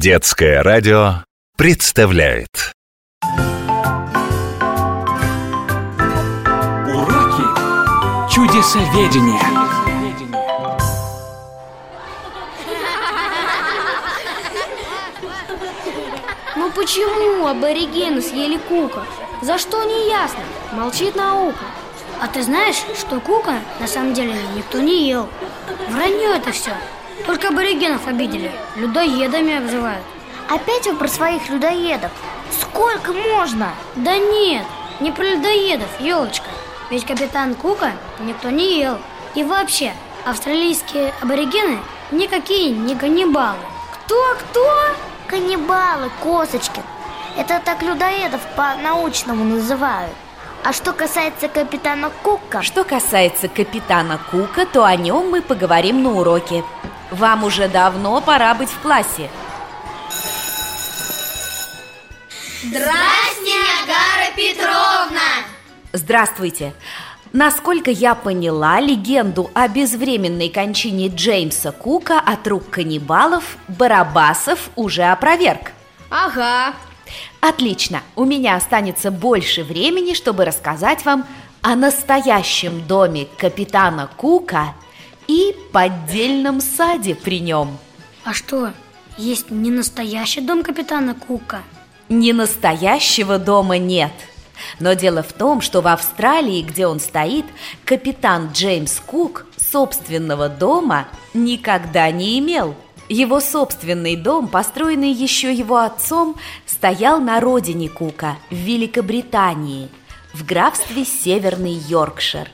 Детское радио представляет Уроки чудесоведения. Ну почему аборигены съели Кука? За что не ясно? Молчит наука. А ты знаешь, что Кука на самом деле никто не ел? Вранье это все. Только аборигенов обидели, людоедами обзывают. Опять вы про своих людоедов? Сколько можно? Да нет, не про людоедов, елочка. Ведь капитан Кука никто не ел. И вообще, австралийские аборигены никакие не каннибалы. Кто-кто? Каннибалы, Косочкин. Это так людоедов по-научному называют. А что касается капитана Кука... Что касается капитана Кука, то о нем мы поговорим на уроке. Вам уже давно пора быть в классе. Здрасте, Агара Петровна! Здравствуйте! Насколько я поняла, легенду о безвременной кончине Джеймса Кука от рук каннибалов Барабасов уже опроверг. Ага. Отлично, у меня останется больше времени, чтобы рассказать вам о настоящем доме капитана Кука и поддельном саде при нем. А что, есть не настоящий дом капитана Кука? Не настоящего дома нет. Но дело в том, что в Австралии, где он стоит, капитан Джеймс Кук собственного дома никогда не имел. Его собственный дом, построенный еще его отцом, стоял на родине Кука, в Великобритании, в графстве Северный Йоркшир.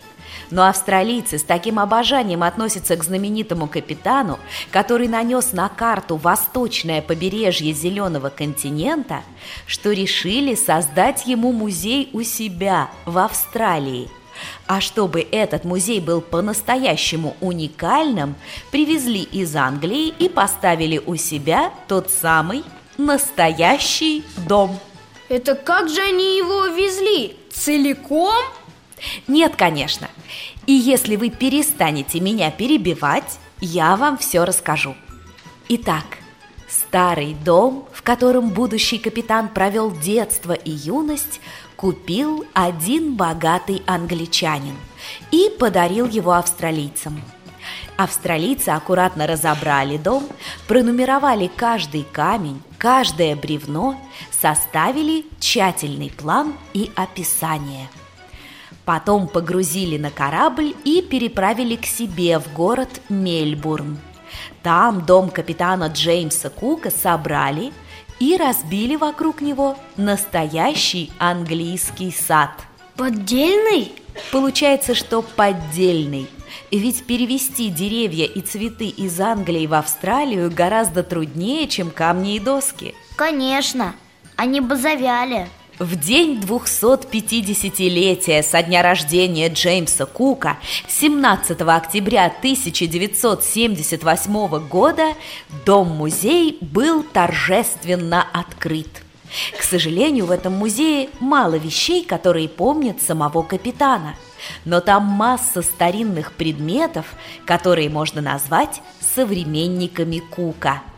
Но австралийцы с таким обожанием относятся к знаменитому капитану, который нанес на карту восточное побережье Зеленого континента, что решили создать ему музей у себя в Австралии. А чтобы этот музей был по-настоящему уникальным, привезли из Англии и поставили у себя тот самый настоящий дом. Это как же они его везли? Целиком? Нет, конечно. И если вы перестанете меня перебивать, я вам все расскажу. Итак, старый дом, в котором будущий капитан провел детство и юность, купил один богатый англичанин и подарил его австралийцам. Австралийцы аккуратно разобрали дом, пронумеровали каждый камень, каждое бревно, составили тщательный план и описание – Потом погрузили на корабль и переправили к себе в город Мельбурн. Там дом капитана Джеймса Кука собрали и разбили вокруг него настоящий английский сад. Поддельный? Получается, что поддельный. Ведь перевести деревья и цветы из Англии в Австралию гораздо труднее, чем камни и доски. Конечно, они бы завяли. В день 250-летия со дня рождения Джеймса Кука 17 октября 1978 года дом-музей был торжественно открыт. К сожалению, в этом музее мало вещей, которые помнят самого капитана. Но там масса старинных предметов, которые можно назвать современниками Кука –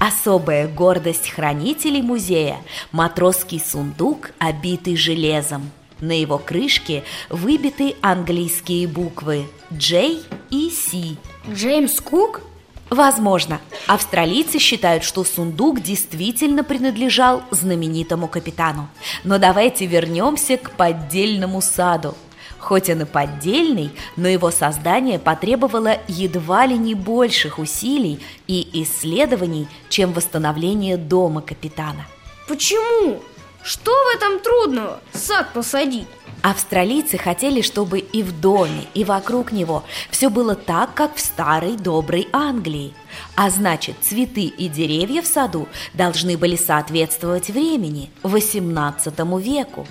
Особая гордость хранителей музея – матросский сундук, обитый железом. На его крышке выбиты английские буквы J и C. Джеймс Кук? Возможно. Австралийцы считают, что сундук действительно принадлежал знаменитому капитану. Но давайте вернемся к поддельному саду. Хоть он и поддельный, но его создание потребовало едва ли не больших усилий и исследований, чем восстановление дома капитана. Почему? Что в этом трудного? Сад посадить. Австралийцы хотели, чтобы и в доме, и вокруг него все было так, как в старой доброй Англии. А значит, цветы и деревья в саду должны были соответствовать времени, XVIII веку.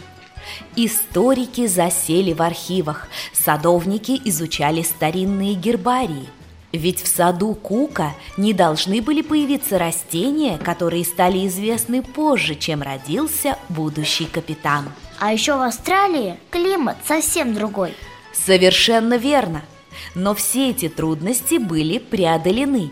Историки засели в архивах, садовники изучали старинные гербарии. Ведь в саду Кука не должны были появиться растения, которые стали известны позже, чем родился будущий капитан. А еще в Австралии климат совсем другой. Совершенно верно. Но все эти трудности были преодолены.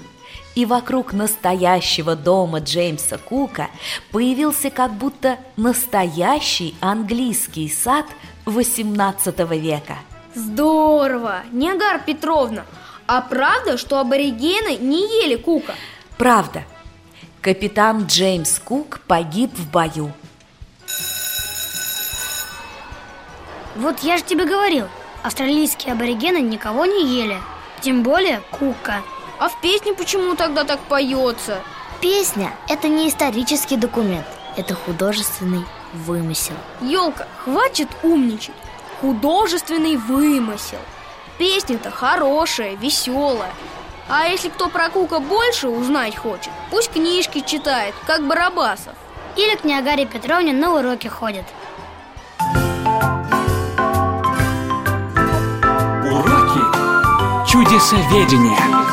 И вокруг настоящего дома Джеймса Кука появился как будто настоящий английский сад XVIII века. Здорово! Ниагар Петровна, а правда, что аборигены не ели Кука? Правда. Капитан Джеймс Кук погиб в бою. Вот я же тебе говорил, австралийские аборигены никого не ели, тем более Кука. А в песне почему тогда так поется? Песня – это не исторический документ, это художественный вымысел. Елка, хватит умничать. Художественный вымысел. Песня-то хорошая, веселая. А если кто про Кука больше узнать хочет, пусть книжки читает, как Барабасов. Или к Ниагаре Петровне на уроки ходит. Уроки чудесоведения.